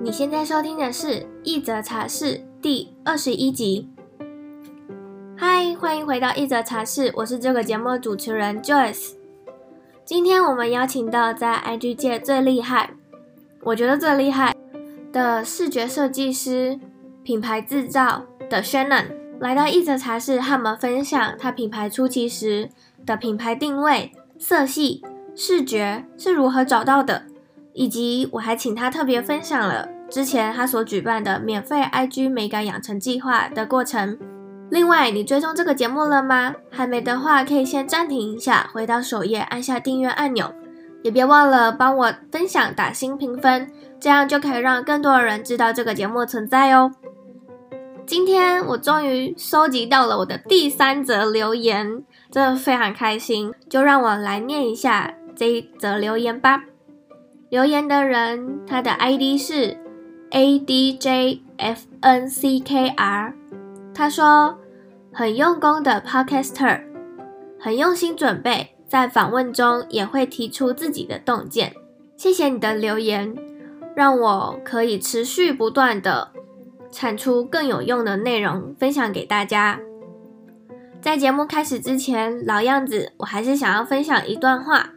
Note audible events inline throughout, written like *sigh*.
你现在收听的是《一则茶室》第二十一集。嗨，欢迎回到《一则茶室》，我是这个节目的主持人 Joyce。今天我们邀请到在 IG 界最厉害，我觉得最厉害的视觉设计师、品牌制造的 Shannon 来到《一则茶室》，和我们分享他品牌初期时的品牌定位、色系、视觉是如何找到的，以及我还请他特别分享了。之前他所举办的免费 IG 美感养成计划的过程。另外，你追踪这个节目了吗？还没的话，可以先暂停一下，回到首页按下订阅按钮，也别忘了帮我分享、打星评分，这样就可以让更多的人知道这个节目存在哦。今天我终于收集到了我的第三则留言，真的非常开心。就让我来念一下这一则留言吧。留言的人，他的 ID 是。A D J F N C K R，他说很用功的 Podcaster，很用心准备，在访问中也会提出自己的洞见。谢谢你的留言，让我可以持续不断的产出更有用的内容分享给大家。在节目开始之前，老样子，我还是想要分享一段话：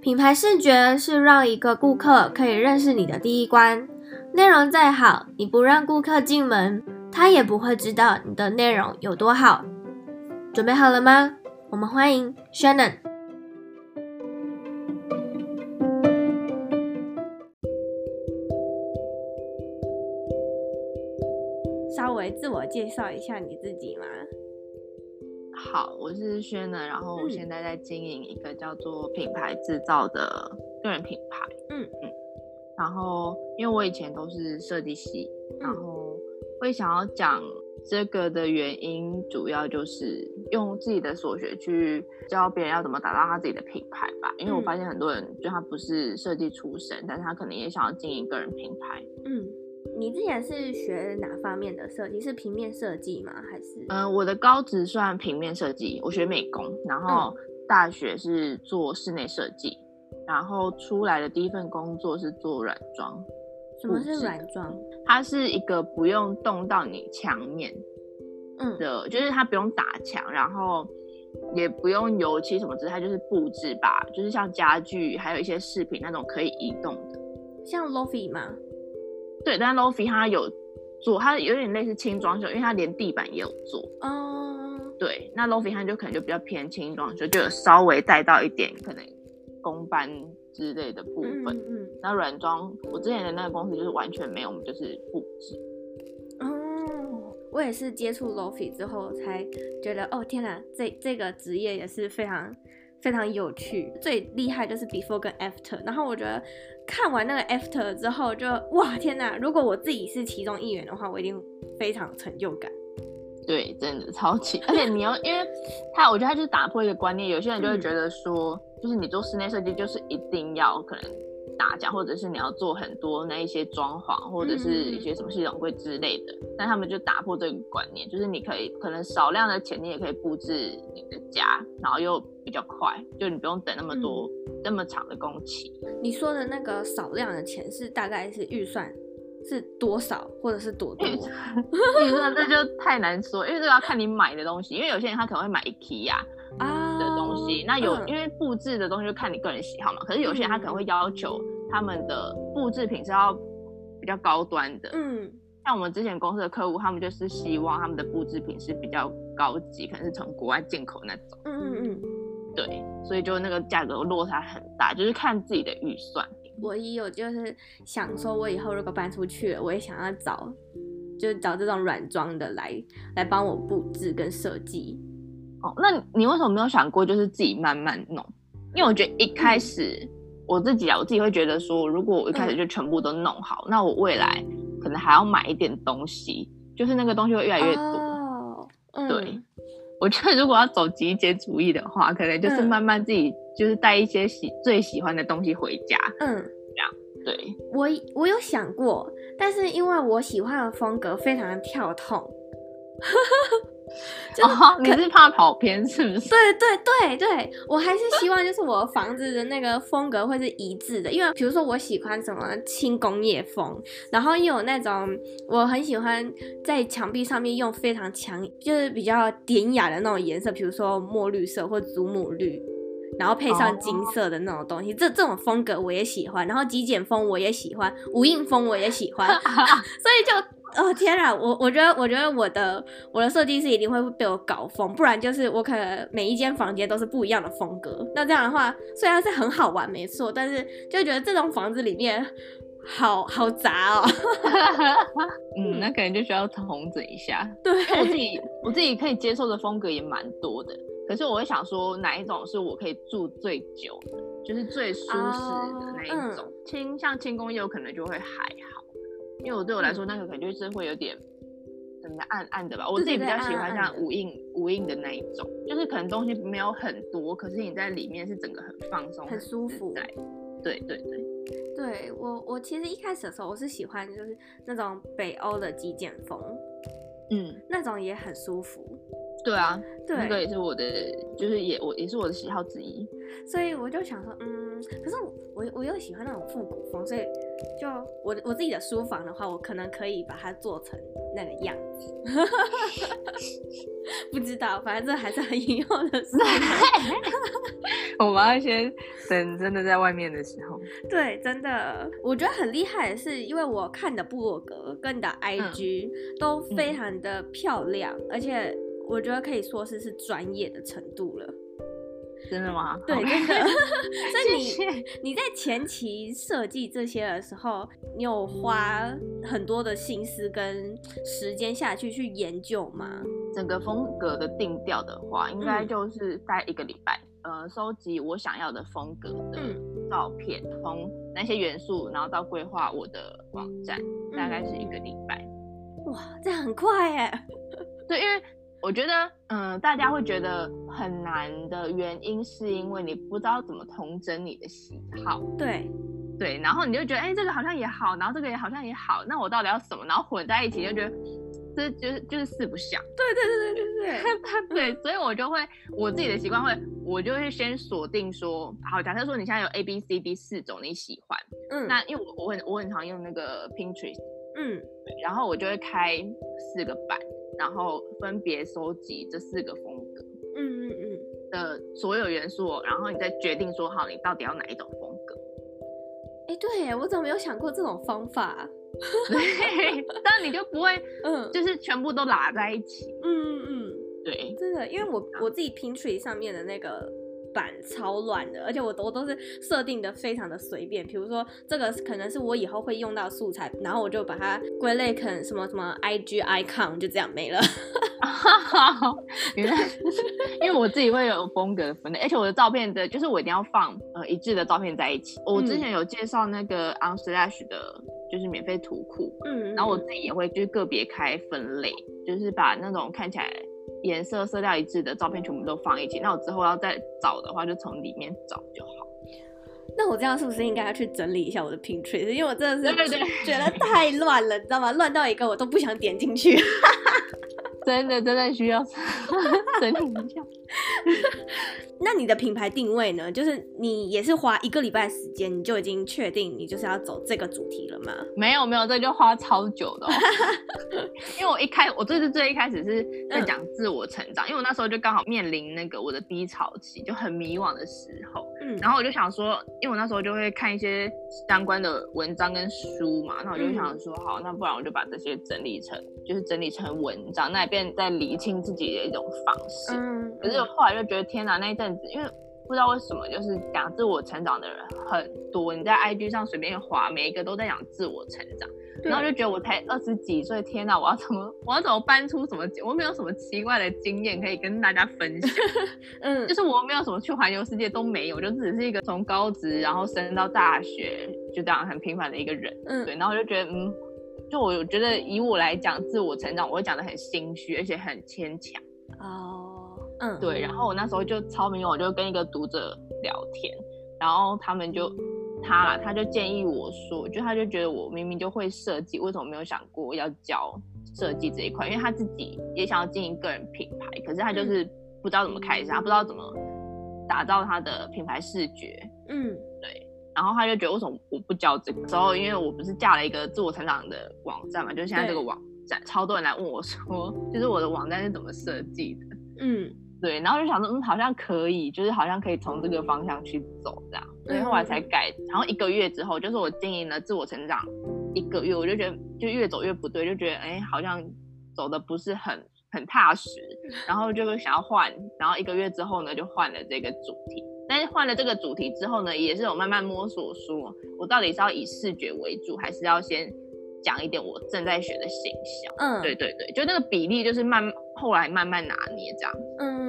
品牌视觉是让一个顾客可以认识你的第一关。内容再好，你不让顾客进门，他也不会知道你的内容有多好。准备好了吗？我们欢迎 Shannon。稍微自我介绍一下你自己吗？好，我是 Shannon，然后我现在在经营一个叫做品牌制造的个人品牌。嗯嗯。然后，因为我以前都是设计系，然后会想要讲这个的原因，主要就是用自己的所学去教别人要怎么打造他自己的品牌吧。因为我发现很多人就他不是设计出身，但是他可能也想要经营个人品牌。嗯，你之前是学哪方面的设计？是平面设计吗？还是？嗯、呃，我的高职算平面设计，我学美工，然后大学是做室内设计。然后出来的第一份工作是做软装。什么是软装？它是一个不用动到你墙面，嗯的，就是它不用打墙，然后也不用油漆什么之类，它就是布置吧，就是像家具还有一些饰品那种可以移动的，像 Lofi 吗？对，但 Lofi 它有做，它有点类似轻装修，因为它连地板也有做。哦，对，那 Lofi 它就可能就比较偏轻装修，就有稍微带到一点可能。工班之类的部分，嗯，嗯，那软装，我之前的那个公司就是完全没有，我们就是布置。哦，我也是接触 Lofi 之后才觉得，哦天哪，这这个职业也是非常非常有趣。最厉害就是 Before 跟 After，然后我觉得看完那个 After 之后就，就哇天哪，如果我自己是其中一员的话，我一定非常有成就感。对，真的超级，而且你要，因为他，我觉得他就是打破一个观念，有些人就会觉得说。嗯就是你做室内设计，就是一定要可能打架，或者是你要做很多那一些装潢，或者是一些什么系统柜之类的。但他们就打破这个观念，就是你可以可能少量的钱，你也可以布置你的家，然后又比较快，就你不用等那么多、嗯、那么长的工期。你说的那个少量的钱是大概是预算是多少，或者是多多？预算 *laughs* 这就太难说，因为这个要看你买的东西，因为有些人他可能会买 IKEA 啊的东西，那有、嗯、因为布置的东西就看你个人喜好嘛。可是有些人他可能会要求他们的布置品是要比较高端的。嗯，像我们之前公司的客户，他们就是希望他们的布置品是比较高级，可能是从国外进口那种。嗯嗯嗯，对，所以就那个价格落差很大，就是看自己的预算。我也有就是想说，我以后如果搬出去了，我也想要找，就找这种软装的来来帮我布置跟设计。哦，那你为什么没有想过就是自己慢慢弄？因为我觉得一开始、嗯、我自己啊，我自己会觉得说，如果我一开始就全部都弄好，嗯、那我未来可能还要买一点东西，就是那个东西会越来越多。哦嗯、对，我觉得如果要走极简主义的话，可能就是慢慢自己就是带一些喜最喜欢的东西回家。嗯，这样。对，我我有想过，但是因为我喜欢的风格非常的跳痛。*laughs* 哦，你是怕跑偏是不是？对对对对，我还是希望就是我房子的那个风格会是一致的，因为比如说我喜欢什么轻工业风，然后又有那种我很喜欢在墙壁上面用非常强，就是比较典雅的那种颜色，比如说墨绿色或祖母绿，然后配上金色的那种东西，这这种风格我也喜欢，然后极简风我也喜欢，无印风我也喜欢，*laughs* *laughs* 所以就。哦天啊，我我觉得我觉得我的我的设计师一定会被我搞疯，不然就是我可能每一间房间都是不一样的风格。那这样的话，虽然是很好玩没错，但是就觉得这栋房子里面好好杂哦。*laughs* 嗯，那可能就需要重整一下。对，我自己我自己可以接受的风格也蛮多的，可是我会想说哪一种是我可以住最久的，就是最舒适的那一种。轻、像轻工业，可能就会还好。因为我对我来说，那个可能就是会有点怎么样暗暗的吧。我自己比较喜欢像无印无印的那一种，就是可能东西没有很多，可是你在里面是整个很放松、很舒服。对对对，对我我其实一开始的时候我是喜欢就是那种北欧的极简风，嗯，那种也很舒服。对啊，对，那个也是我的，就是也我也是我的喜好之一。所以我就想说，嗯，可是我我又喜欢那种复古风，所以。就我我自己的书房的话，我可能可以把它做成那个样子，*laughs* 不知道，反正这还是很以后的事。*laughs* 我们要先等真的在外面的时候。*laughs* 对，真的，我觉得很厉害的是，因为我看的部落格跟你的 IG 都非常的漂亮，嗯、而且我觉得可以说是是专业的程度了。真的吗？对，真的。*laughs* 所以你你在前期设计这些的时候，你有花很多的心思跟时间下去去研究吗？整个风格的定调的话，应该就是在一个礼拜，嗯、呃，收集我想要的风格的照片，从、嗯、那些元素，然后到规划我的网站，大概是一个礼拜。哇，这很快耶！*laughs* 对，因为。我觉得，嗯，大家会觉得很难的原因，是因为你不知道怎么统整你的喜好。对，对，然后你就觉得，哎、欸，这个好像也好，然后这个也好像也好，那我到底要什么？然后混在一起，就觉得这就是就是四不像。对对对对对对，*laughs* 对，所以我就会我自己的习惯会，我就会先锁定说，好，假设说你现在有 A B C D 四种你喜欢，嗯，那因为我我很我很常用那个 Pinterest，嗯，然后我就会开四个版。然后分别收集这四个风格，嗯嗯嗯的所有元素，然后你再决定说好你到底要哪一种风格。哎，对，我怎么没有想过这种方法？*laughs* 对，但你就不会，嗯，就是全部都拉在一起。嗯嗯嗯，对，真的，因为我我自己 Pinterest 上面的那个。版超乱的，而且我都都是设定的非常的随便。比如说这个可能是我以后会用到素材，然后我就把它归类成什么什么 IG icon，就这样没了。*laughs* 原来因为我自己会有风格的分类，而且我的照片的，就是我一定要放呃一致的照片在一起。我之前有介绍那个 Unsplash 的，就是免费图库，嗯，然后我自己也会就是个别开分类，就是把那种看起来。颜色色调一致的照片全部都放一起，那我之后要再找的话，就从里面找就好。那我这样是不是应该要去整理一下我的 Pinterest？因为我真的是觉得太乱了，你知道吗？乱到一个我都不想点进去。*laughs* 真的真的需要 *laughs* 整理一下。*laughs* 那你的品牌定位呢？就是你也是花一个礼拜时间，你就已经确定你就是要走这个主题了吗？没有没有，这就花超久的哦。*laughs* 因为我一开，我最最最一开始是在讲自我成长，嗯、因为我那时候就刚好面临那个我的低潮期，就很迷惘的时候。嗯，然后我就想说，因为我那时候就会看一些相关的文章跟书嘛，那我就想说，好，那不然我就把这些整理成，就是整理成文章，那也变在理清自己的一种方式。嗯，可是后来就觉得，天哪，那一阵子。因为不知道为什么，就是讲自我成长的人很多。你在 IG 上随便划，每一个都在讲自我成长，然后就觉得我才二十几岁，天哪！我要怎么，*laughs* 我要怎么搬出什么？我没有什么奇怪的经验可以跟大家分享。*laughs* 嗯，就是我没有什么去环游世界都没有，就只是一个从高职然后升到大学就这样很平凡的一个人。嗯，对，然后我就觉得，嗯，就我觉得以我来讲自我成长，我会讲的很心虚，而且很牵强。哦。嗯，对，然后我那时候就超迷惘，我就跟一个读者聊天，然后他们就他他就建议我说，就他就觉得我明明就会设计，为什么没有想过要教设计这一块，因为他自己也想要经营个人品牌，可是他就是不知道怎么开始，他不知道怎么打造他的品牌视觉。嗯，对。然后他就觉得为什么我不教这个？之后因为我不是架了一个自我成长的网站嘛，就是现在这个网站，超多人来问我说，就是我的网站是怎么设计的？嗯。对，然后就想说，嗯，好像可以，就是好像可以从这个方向去走这样，所以后来才改。然后一个月之后，就是我经营了自我成长一个月，我就觉得就越走越不对，就觉得哎，好像走的不是很很踏实，*laughs* 然后就想要换。然后一个月之后呢，就换了这个主题。但是换了这个主题之后呢，也是有慢慢摸索，说我到底是要以视觉为主，还是要先讲一点我正在学的形象？嗯，对对对，就那个比例就是慢后来慢慢拿捏这样。嗯。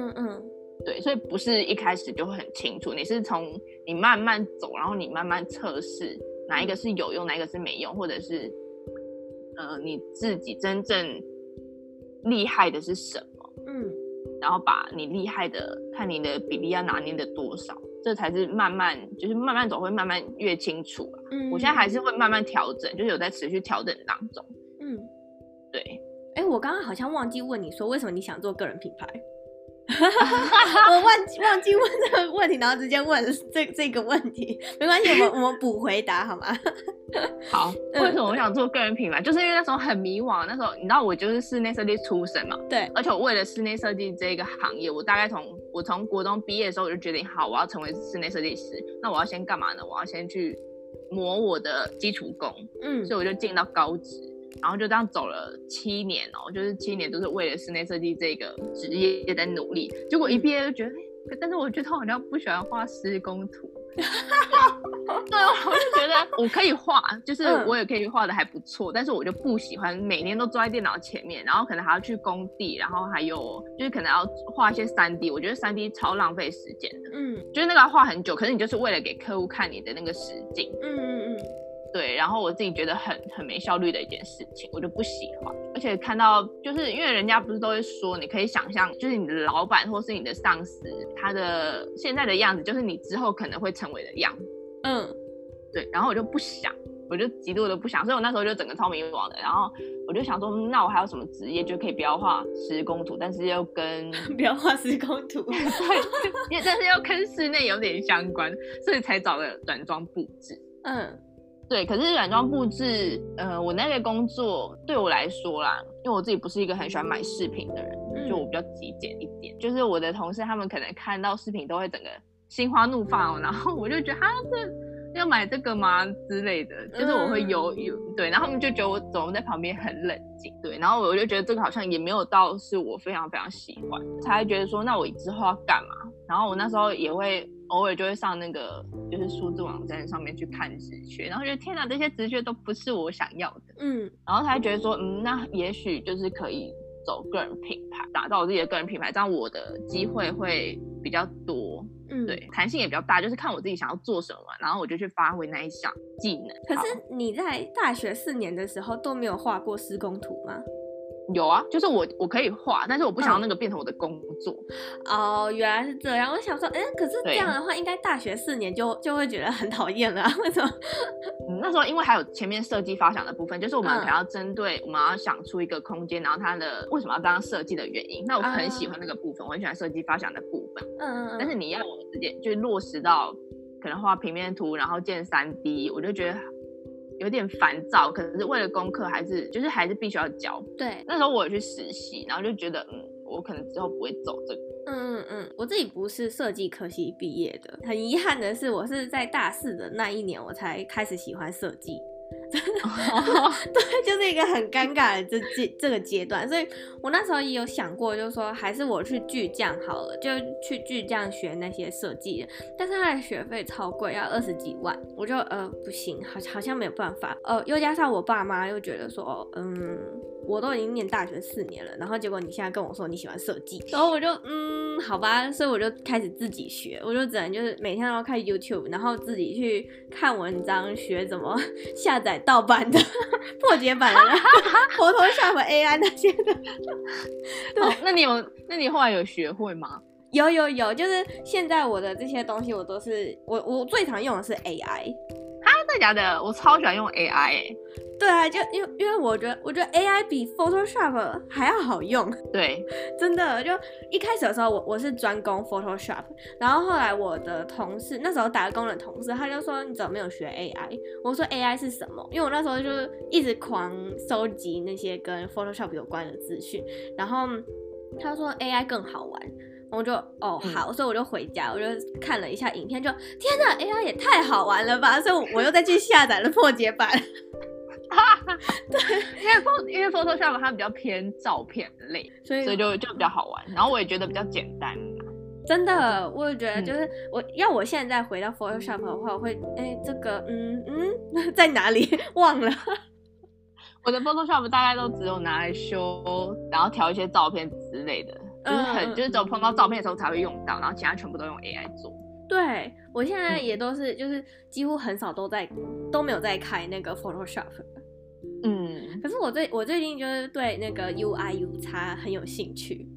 嗯，对，所以不是一开始就会很清楚，你是从你慢慢走，然后你慢慢测试哪一个是有用，哪一个是没用，或者是呃你自己真正厉害的是什么，嗯，然后把你厉害的看你的比例要拿捏的多少，这才是慢慢就是慢慢走会慢慢越清楚啊。嗯，我现在还是会慢慢调整，就是有在持续调整当中。嗯，对。哎，我刚刚好像忘记问你说，为什么你想做个人品牌？*laughs* 我忘记忘记问这个问题，然后直接问 *laughs* 这这个问题，没关系，我们我们补回答好吗？*laughs* 好，为什么我想做个人品牌？就是因为那时候很迷惘，那时候你知道我就是室内设计出身嘛，对，而且我为了室内设计这个行业，我大概从我从国中毕业的时候我就决定，好，我要成为室内设计师，那我要先干嘛呢？我要先去磨我的基础功，嗯，所以我就进到高职。然后就这样走了七年哦，就是七年都是为了室内设计这个职业也在努力。结果一毕业就觉得，但是我觉得我好像不喜欢画施工图。*laughs* 对，我就觉得我可以画，就是我也可以画的还不错，但是我就不喜欢每天都坐在电脑前面，然后可能还要去工地，然后还有就是可能要画一些三 D，我觉得三 D 超浪费时间的。嗯，就是那个要画很久，可是你就是为了给客户看你的那个实景。嗯嗯嗯。对，然后我自己觉得很很没效率的一件事情，我就不喜欢。而且看到，就是因为人家不是都会说，你可以想象，就是你的老板或是你的上司，他的现在的样子，就是你之后可能会成为的样子。嗯，对。然后我就不想，我就极度的不想，所以我那时候就整个超迷惘的。然后我就想说，那我还有什么职业就可以不要画施工图，但是又跟 *laughs* 不要画施工图，对，但是又跟室内有点相关，所以才找了软装布置。嗯。对，可是软装布置，呃，我那个工作对我来说啦，因为我自己不是一个很喜欢买饰品的人，就我比较极简一点。就是我的同事他们可能看到饰品都会整个心花怒放，然后我就觉得哈，这要买这个吗之类的，就是我会犹豫。对，然后他们就觉得我总在旁边很冷静，对，然后我就觉得这个好像也没有到是我非常非常喜欢，才觉得说那我之后要干嘛？然后我那时候也会。偶尔就会上那个就是数字网站上面去看直觉，然后觉得天哪，这些直觉都不是我想要的，嗯，然后他就觉得说，嗯，那也许就是可以走个人品牌，打造我自己的个人品牌，这样我的机会会比较多，嗯，对，弹性也比较大，就是看我自己想要做什么，然后我就去发挥那一项技能。可是你在大学四年的时候都没有画过施工图吗？有啊，就是我我可以画，但是我不想要那个变成我的工作。嗯、哦，原来是这样。我想说，哎、欸，可是这样的话，应该大学四年就就会觉得很讨厌了，为什么？*laughs* 嗯，那时候因为还有前面设计发想的部分，就是我们可能要针对我们要想出一个空间，然后它的为什么要这样设计的原因。那我很喜欢那个部分，我很喜欢设计发想的部分。嗯嗯。但是你要我直接就落实到可能画平面图，然后建三 D，我就觉得。有点烦躁，可是为了功课，还是就是还是必须要交。对，那时候我有去实习，然后就觉得，嗯，我可能之后不会走这个。嗯嗯嗯，我自己不是设计科系毕业的，很遗憾的是，我是在大四的那一年，我才开始喜欢设计。*laughs* 对，*laughs* 就是一个很尴尬的这这这个阶段，所以我那时候也有想过，就是说还是我去巨匠好了，就去巨匠学那些设计，但是他的学费超贵，要二十几万，我就呃不行，好好像没有办法，呃又加上我爸妈又觉得说，嗯。我都已经念大学四年了，然后结果你现在跟我说你喜欢设计，然后我就嗯，好吧，所以我就开始自己学，我就只能就是每天都要看 YouTube，然后自己去看文章，学怎么 *laughs* 下载盗版的、破解版的、Photoshop *laughs* AI 那些的。对、哦，那你有，那你后来有学会吗？有有有，就是现在我的这些东西我都是我我最常用的是 AI。真的假的？我超喜欢用 AI 哎、欸。对啊，就因为因为我觉得我觉得 AI 比 Photoshop 还要好用。对，真的，就一开始的时候我我是专攻 Photoshop，然后后来我的同事那时候打工的同事他就说，你怎么没有学 AI？我说 AI 是什么？因为我那时候就是一直狂收集那些跟 Photoshop 有关的资讯，然后他说 AI 更好玩。我就哦好，所以我就回家，我就看了一下影片，就天哪，AI 也太好玩了吧！所以我又再去下载了破解版。*laughs* 对，因为 Photo 因为 Photoshop 它比较偏照片类，所以所以就就比较好玩。然后我也觉得比较简单。真的，我也觉得就是我要我现在回到 Photoshop 的话，我会哎这个嗯嗯 *laughs* 在哪里 *laughs* 忘了。我的 Photoshop 大概都只有拿来修，然后调一些照片之类的。就是很，嗯、就是只有碰到照片的时候才会用到，然后其他全部都用 AI 做。对，我现在也都是，就是几乎很少都在都没有在开那个 Photoshop。嗯，可是我最我最近就是对那个 UI UX 很有兴趣。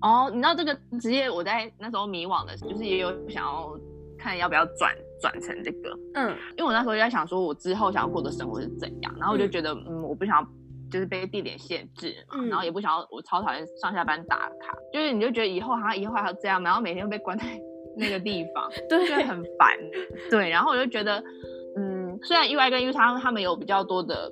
哦，你知道这个职业，我在那时候迷惘的就是也有想要看要不要转转成这个。嗯，因为我那时候就在想说，我之后想要过的生活是怎样，然后我就觉得，嗯，嗯，我不想要。就是被地点限制嘛，嗯、然后也不想要，我超讨厌上下班打卡，就是你就觉得以后好像以后还要这样，然后每天都被关在 *laughs* 那个地方，对，就很烦。对，然后我就觉得，嗯，虽然 UI 跟 UX 他们他们有比较多的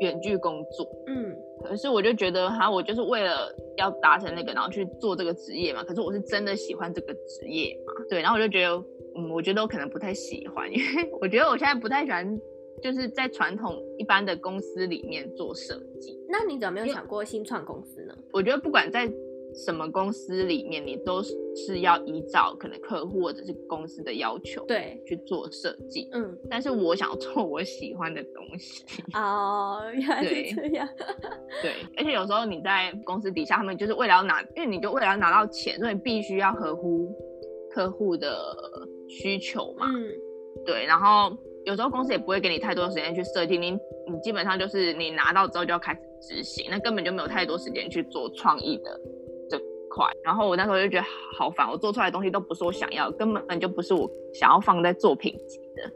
远距工作，嗯，可是我就觉得哈，我就是为了要达成那个，然后去做这个职业嘛。可是我是真的喜欢这个职业嘛？对，然后我就觉得，嗯，我觉得我可能不太喜欢，因为 *laughs* 我觉得我现在不太喜欢。就是在传统一般的公司里面做设计，那你怎么没有想过新创公司呢？我觉得不管在什么公司里面，你都是要依照可能客户或者是公司的要求，对，去做设计。嗯，但是我想要做我喜欢的东西。*laughs* 哦，原来是这样。*laughs* 对，而且有时候你在公司底下，他们就是为了要拿，因为你就为了要拿到钱，所以你必须要合乎客户的需求嘛。嗯，对，然后。有时候公司也不会给你太多时间去设计，你你基本上就是你拿到之后就要开始执行，那根本就没有太多时间去做创意的这块。然后我那时候就觉得好烦，我做出来的东西都不是我想要，根本就不是我想要放在作品集的，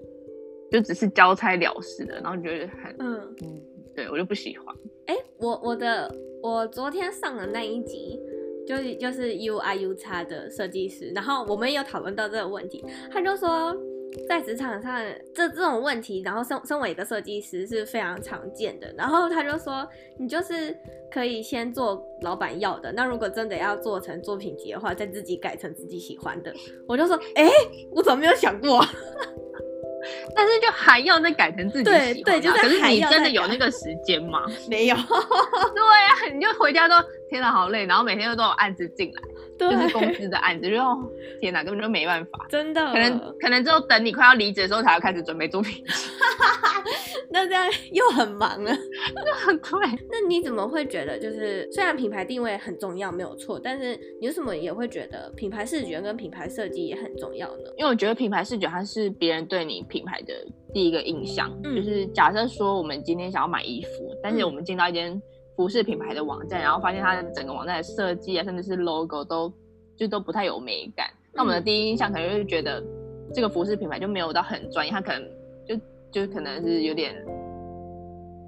就只是交差了事的，然后觉得很嗯嗯，对我就不喜欢。哎、欸，我我的我昨天上的那一集就是就是 UI UX 的设计师，然后我们也有讨论到这个问题，他就说。在职场上，这这种问题，然后身身为一个设计师是非常常见的。然后他就说，你就是可以先做老板要的，那如果真的要做成作品集的话，再自己改成自己喜欢的。我就说，哎，我怎么没有想过？*laughs* 但是就还要再改成自己喜欢的。对对，就是。可是你真的有那个时间吗？没有。*laughs* 对呀，你就回家都天哪，好累，然后每天又都有案子进来。就是公司的案子，就天哪，根本就没办法，*laughs* 真的。可能可能只有等你快要离职的时候，才要开始准备作品。*laughs* 那这样又很忙了。*laughs* 对。那你怎么会觉得，就是虽然品牌定位很重要，没有错，但是你为什么也会觉得品牌视觉跟品牌设计也很重要呢？因为我觉得品牌视觉它是别人对你品牌的第一个印象。嗯。就是假设说我们今天想要买衣服，但是我们进到一间。服饰品牌的网站，然后发现它的整个网站的设计啊，甚至是 logo 都就都不太有美感。那我们的第一印象可能就是觉得这个服饰品牌就没有到很专业，它可能就就可能是有点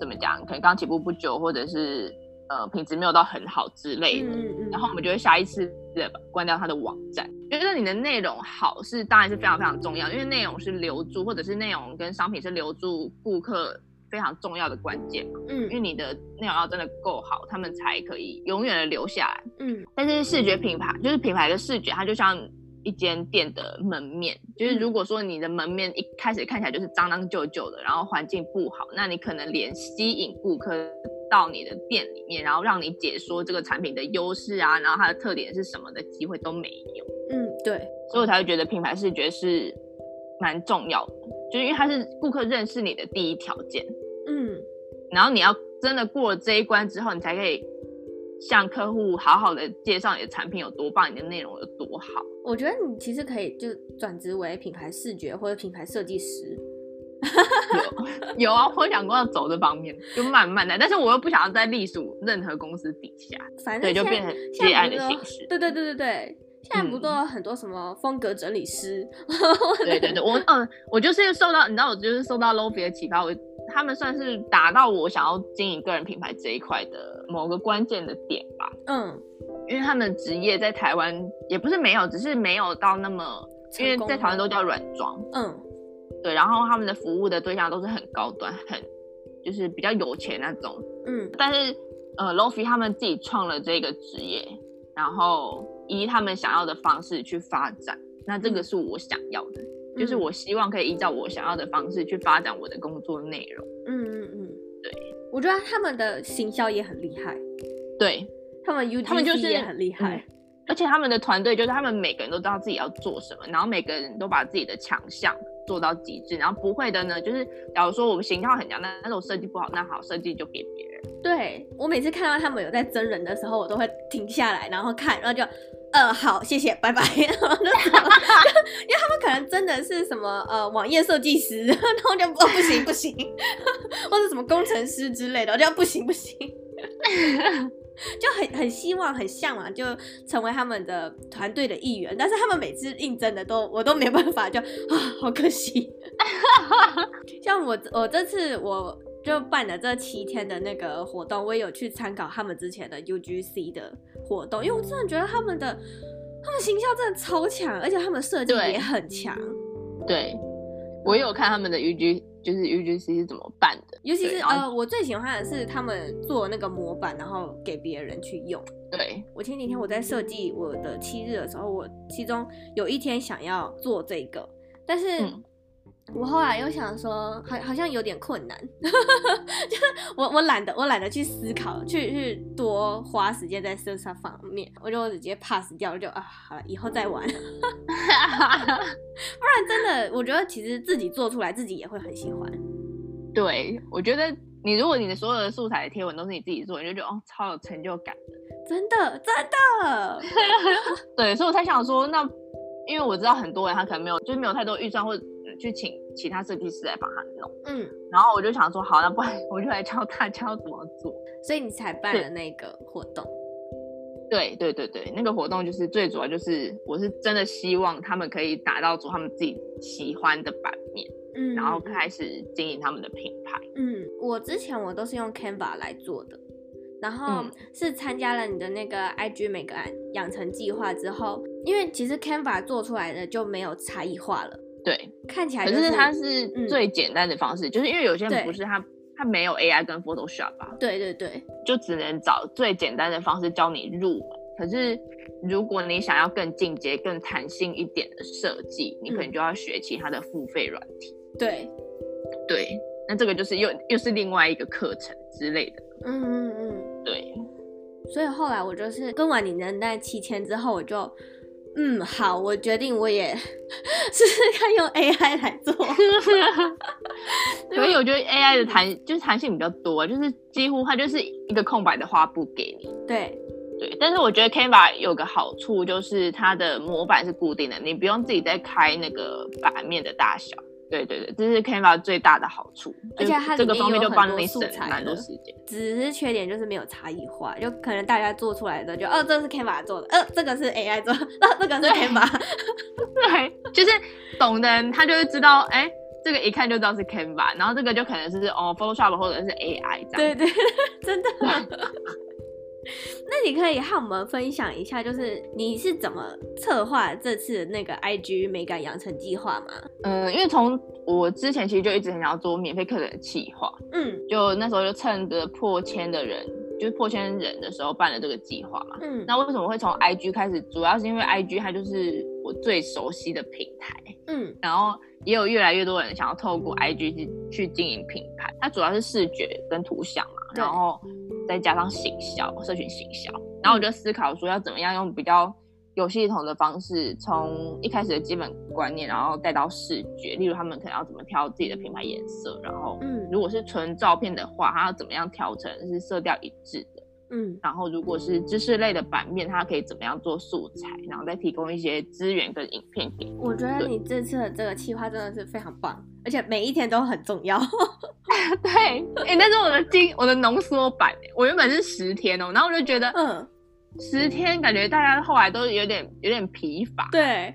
怎么讲，可能刚起步不久，或者是呃品质没有到很好之类的。然后我们就会下意识的关掉它的网站。觉得你的内容好是当然是非常非常重要，因为内容是留住，或者是内容跟商品是留住顾客。非常重要的关键嘛，嗯，因为你的内容要真的够好，他们才可以永远的留下来，嗯。但是视觉品牌就是品牌的视觉，它就像一间店的门面，就是如果说你的门面一开始看起来就是脏脏旧旧的，然后环境不好，那你可能连吸引顾客到你的店里面，然后让你解说这个产品的优势啊，然后它的特点是什么的机会都没有。嗯，对，所以我才会觉得品牌视觉是蛮重要的，就是因为它是顾客认识你的第一条件。嗯，然后你要真的过了这一关之后，你才可以向客户好好的介绍你的产品有多棒，你的内容有多好。我觉得你其实可以就转职为品牌视觉或者品牌设计师。有有啊，我想过要走这方面，就慢慢的，但是我又不想要在隶属任何公司底下，反正对，就变成接案的形式。对对对对对。现在不都有很多什么风格整理师？嗯、对对对，我嗯，我就是受到你知道，我就是受到 Lo-Fi 的启发，我他们算是达到我想要经营个人品牌这一块的某个关键的点吧。嗯，因为他们的职业在台湾也不是没有，只是没有到那么，因为在台湾都叫软装。嗯，对，然后他们的服务的对象都是很高端，很就是比较有钱那种。嗯，但是呃，Lo-Fi 他们自己创了这个职业，然后。以他们想要的方式去发展，那这个是我想要的，嗯、就是我希望可以依照我想要的方式去发展我的工作内容。嗯嗯嗯，对，我觉得他们的行销也很厉害，对，他们 UGC 他们就是也很厉害，嗯，而且他们的团队就是他们每个人都知道自己要做什么，然后每个人都把自己的强项做到极致，然后不会的呢，就是假如说我们形象很强，但是我设计不好，那好，设计就给别人。对，我每次看到他们有在真人的时候，我都会停下来，然后看，然后就。呃，好，谢谢，拜拜。*laughs* 然后就 *laughs* 因为他们可能真的是什么呃网页设计师，*laughs* 然后就哦不行不行，或者什么工程师之类的，我就不行不行，就很很希望很向往就成为他们的团队的一员，但是他们每次应征的都我都没办法，就啊好可惜。*laughs* 像我我这次我。就办了这七天的那个活动，我也有去参考他们之前的 UGC 的活动，因为我真的觉得他们的他们行销真的超强，而且他们设计也很强。对，我也有看他们的 UG，就是 UGC 是怎么办的。尤其是呃，我最喜欢的是他们做那个模板，然后给别人去用。对，我前几天我在设计我的七日的时候，我其中有一天想要做这个，但是。嗯我后来又想说，好好像有点困难，*laughs* 就是我我懒得我懒得去思考，去去多花时间在身上方面，我就直接 pass 掉，就啊好了，以后再玩。*laughs* 不然真的，我觉得其实自己做出来，自己也会很喜欢。对，我觉得你如果你的所有的素材贴文都是你自己做，你就觉得哦超有成就感的。真的真的。*laughs* 对，所以我才想说，那因为我知道很多人他可能没有，就是没有太多预算或者。去请其他设计师来帮他弄，嗯，然后我就想说，好，那不然 *laughs* 我就来教大家要怎么做，所以你才办了那个活动。对对对对，那个活动就是最主要就是，我是真的希望他们可以打造出他们自己喜欢的版面，嗯，然后开始经营他们的品牌。嗯，我之前我都是用 Canva 来做的，然后是参加了你的那个 IG 美个养成计划之后，因为其实 Canva 做出来的就没有差异化了。对，看起来就是，可是它是最简单的方式，嗯、就是因为有些人不是他，他没有 AI 跟 Photoshop 吧？对对对，就只能找最简单的方式教你入门。可是如果你想要更进阶、更弹性一点的设计，你可能就要学其他的付费软体。对，对，那这个就是又又是另外一个课程之类的。嗯嗯嗯，对。所以后来我就是跟完你的那七千之后，我就。嗯，好，我决定我也 *laughs* 试试看用 AI 来做。*laughs* 所以我觉得 AI 的弹就是弹性比较多，就是几乎它就是一个空白的画布给你。对对，但是我觉得 Canva 有个好处就是它的模板是固定的，你不用自己再开那个版面的大小。对对对，这是 Canva 最大的好处，而且它这个方面就帮你省蛮多时间。只是缺点就是没有差异化，就可能大家做出来的就哦，这是 Canva 做的，呃，这个是 AI 做的，呃，*laughs* 这个是 Canva。*laughs* 对，就是懂的人他就会知道，哎，这个一看就知道是 Canva，然后这个就可能是哦 Photoshop 或者是 AI 这样。对对，*laughs* 真的。*laughs* 那你可以和我们分享一下，就是你是怎么策划这次那个 IG 美感养成计划吗？嗯，因为从我之前其实就一直很想要做免费课程的企划，嗯，就那时候就趁着破千的人，就是破千人的时候办了这个计划嘛，嗯，那为什么会从 IG 开始？主要是因为 IG 它就是我最熟悉的平台，嗯，然后也有越来越多人想要透过 IG 去去经营品牌，它主要是视觉跟图像嘛，然后。再加上行销，社群行销，然后我就思考说要怎么样用比较有系统的方式，从一开始的基本观念，然后带到视觉，例如他们可能要怎么挑自己的品牌颜色，然后，嗯，如果是纯照片的话，它要怎么样调成是色调一致的，嗯，然后如果是知识类的版面，它可以怎么样做素材，然后再提供一些资源跟影片给你。我觉得你这次的这个企划真的是非常棒，而且每一天都很重要。*laughs* 对，哎、欸，那是我的精，我的浓缩版。我原本是十天哦、喔，然后我就觉得，嗯，十天感觉大家后来都有点有点疲乏。对。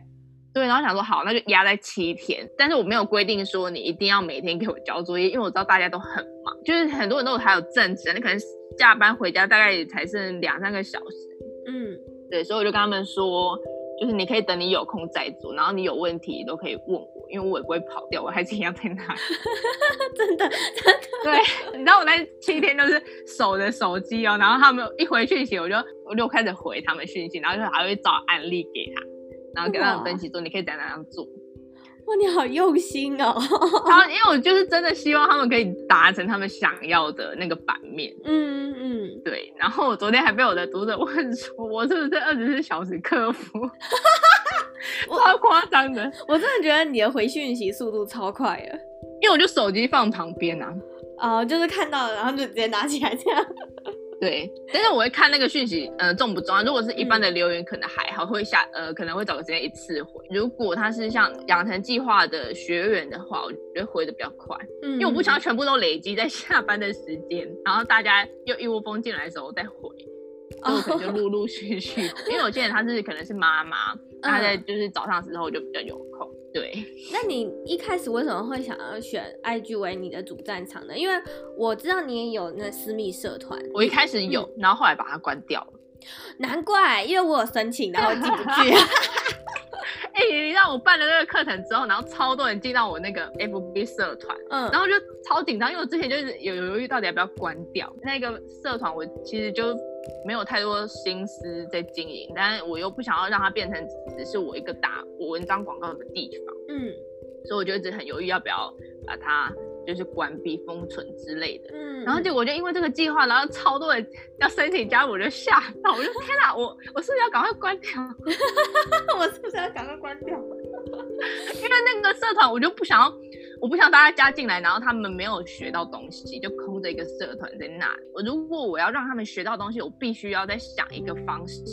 对，然后想说好，那就压在七天，但是我没有规定说你一定要每天给我交作业，因为我知道大家都很忙，就是很多人都还有正职，你可能下班回家大概也才剩两三个小时。嗯，对，所以我就跟他们说，就是你可以等你有空再做，然后你有问题都可以问我，因为我也不会跑掉，我还是一样在那里。*laughs* 真的，真的。对，*laughs* 你知道我那七天都是守着手机哦，然后他们一回讯息，我就我就开始回他们讯息，然后就还会找案例给他。然后跟他们分析说，你可以怎样怎样做。哇，你好用心哦！*laughs* 然后因为我就是真的希望他们可以达成他们想要的那个版面。嗯嗯，对。然后我昨天还被我的读者问说，我是不是二十四小时客服？*laughs* 超夸张的！我真的觉得你的回讯息速度超快的，因为我就手机放旁边啊。哦，就是看到了，然后就直接拿起来这样。对，但是我会看那个讯息，呃，重不重要？如果是一般的留言，可能还好，会下，呃，可能会找个时间一次回。如果他是像养成计划的学员的话，我觉得回的比较快，嗯，因为我不想要全部都累积在下班的时间，然后大家又一窝蜂进来的时候再回，所以我可能就陆陆续续。哦、因为我记得他是可能是妈妈，他在就是早上的时候就比较有空。对，那你一开始为什么会想要选 IG 为你的主战场呢？因为我知道你也有那私密社团，我一开始有，嗯、然后后来把它关掉了。难怪，因为我有申请，然后进不去。*laughs* 哎、欸，你让我办了那个课程之后，然后超多人进到我那个 FB 社团，嗯，然后就超紧张，因为我之前就是有犹豫到底要不要关掉那个社团，我其实就。没有太多心思在经营，但是我又不想要让它变成只是我一个打我文章广告的地方，嗯，所以我就一直很犹豫要不要把它就是关闭、封存之类的，嗯，然后结果我就因为这个计划，然后超多人要申请加入，我就吓到，我就 *laughs* 天哪，我我是不是要赶快关掉？我是不是要赶快关掉？*laughs* *laughs* 因为那个社团我就不想要。我不想大家加进来，然后他们没有学到东西，就空着一个社团在那里。我如果我要让他们学到东西，我必须要再想一个方式，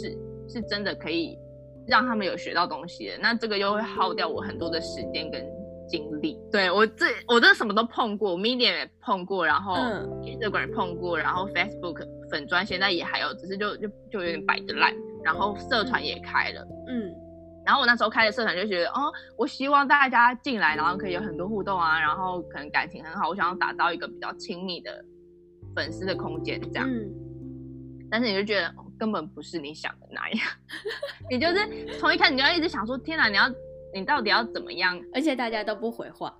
是真的可以让他们有学到东西的。那这个又会耗掉我很多的时间跟精力。对，我这我这什么都碰过，Medium 也碰过，然后 Instagram 也碰过，然后 Facebook 粉专现在也还有，只是就就就有点摆着烂。然后社团也开了，嗯。然后我那时候开的社团就觉得，哦，我希望大家进来，然后可以有很多互动啊，然后可能感情很好。我想要打造一个比较亲密的粉丝的空间，这样。嗯。但是你就觉得，哦，根本不是你想的那样，*laughs* 你就是从一开始你就要一直想说，天哪，你要你到底要怎么样？而且大家都不回话。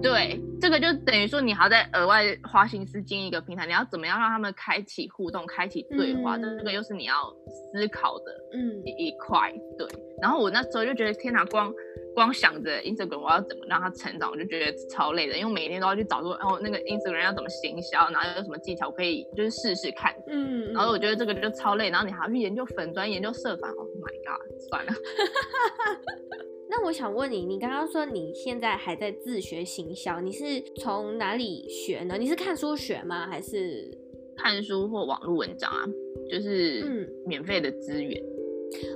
对，这个就等于说你还要再额外花心思经营一个平台，你要怎么样让他们开启互动、开启对话？这、嗯、这个又是你要思考的，嗯，一块。对，然后我那时候就觉得天哪，光光想着 Instagram 我要怎么让它成长，我就觉得超累的，因为每天都要去找说，哦，那个 Instagram 要怎么行销，然后有什么技巧可以就是试试看，嗯，然后我觉得这个就超累，然后你还要去研究粉专、研究社团，Oh my god，算了。*laughs* 那我想问你，你刚刚说你现在还在自学行销，你是从哪里学呢？你是看书学吗？还是看书或网络文章啊？就是免费的资源。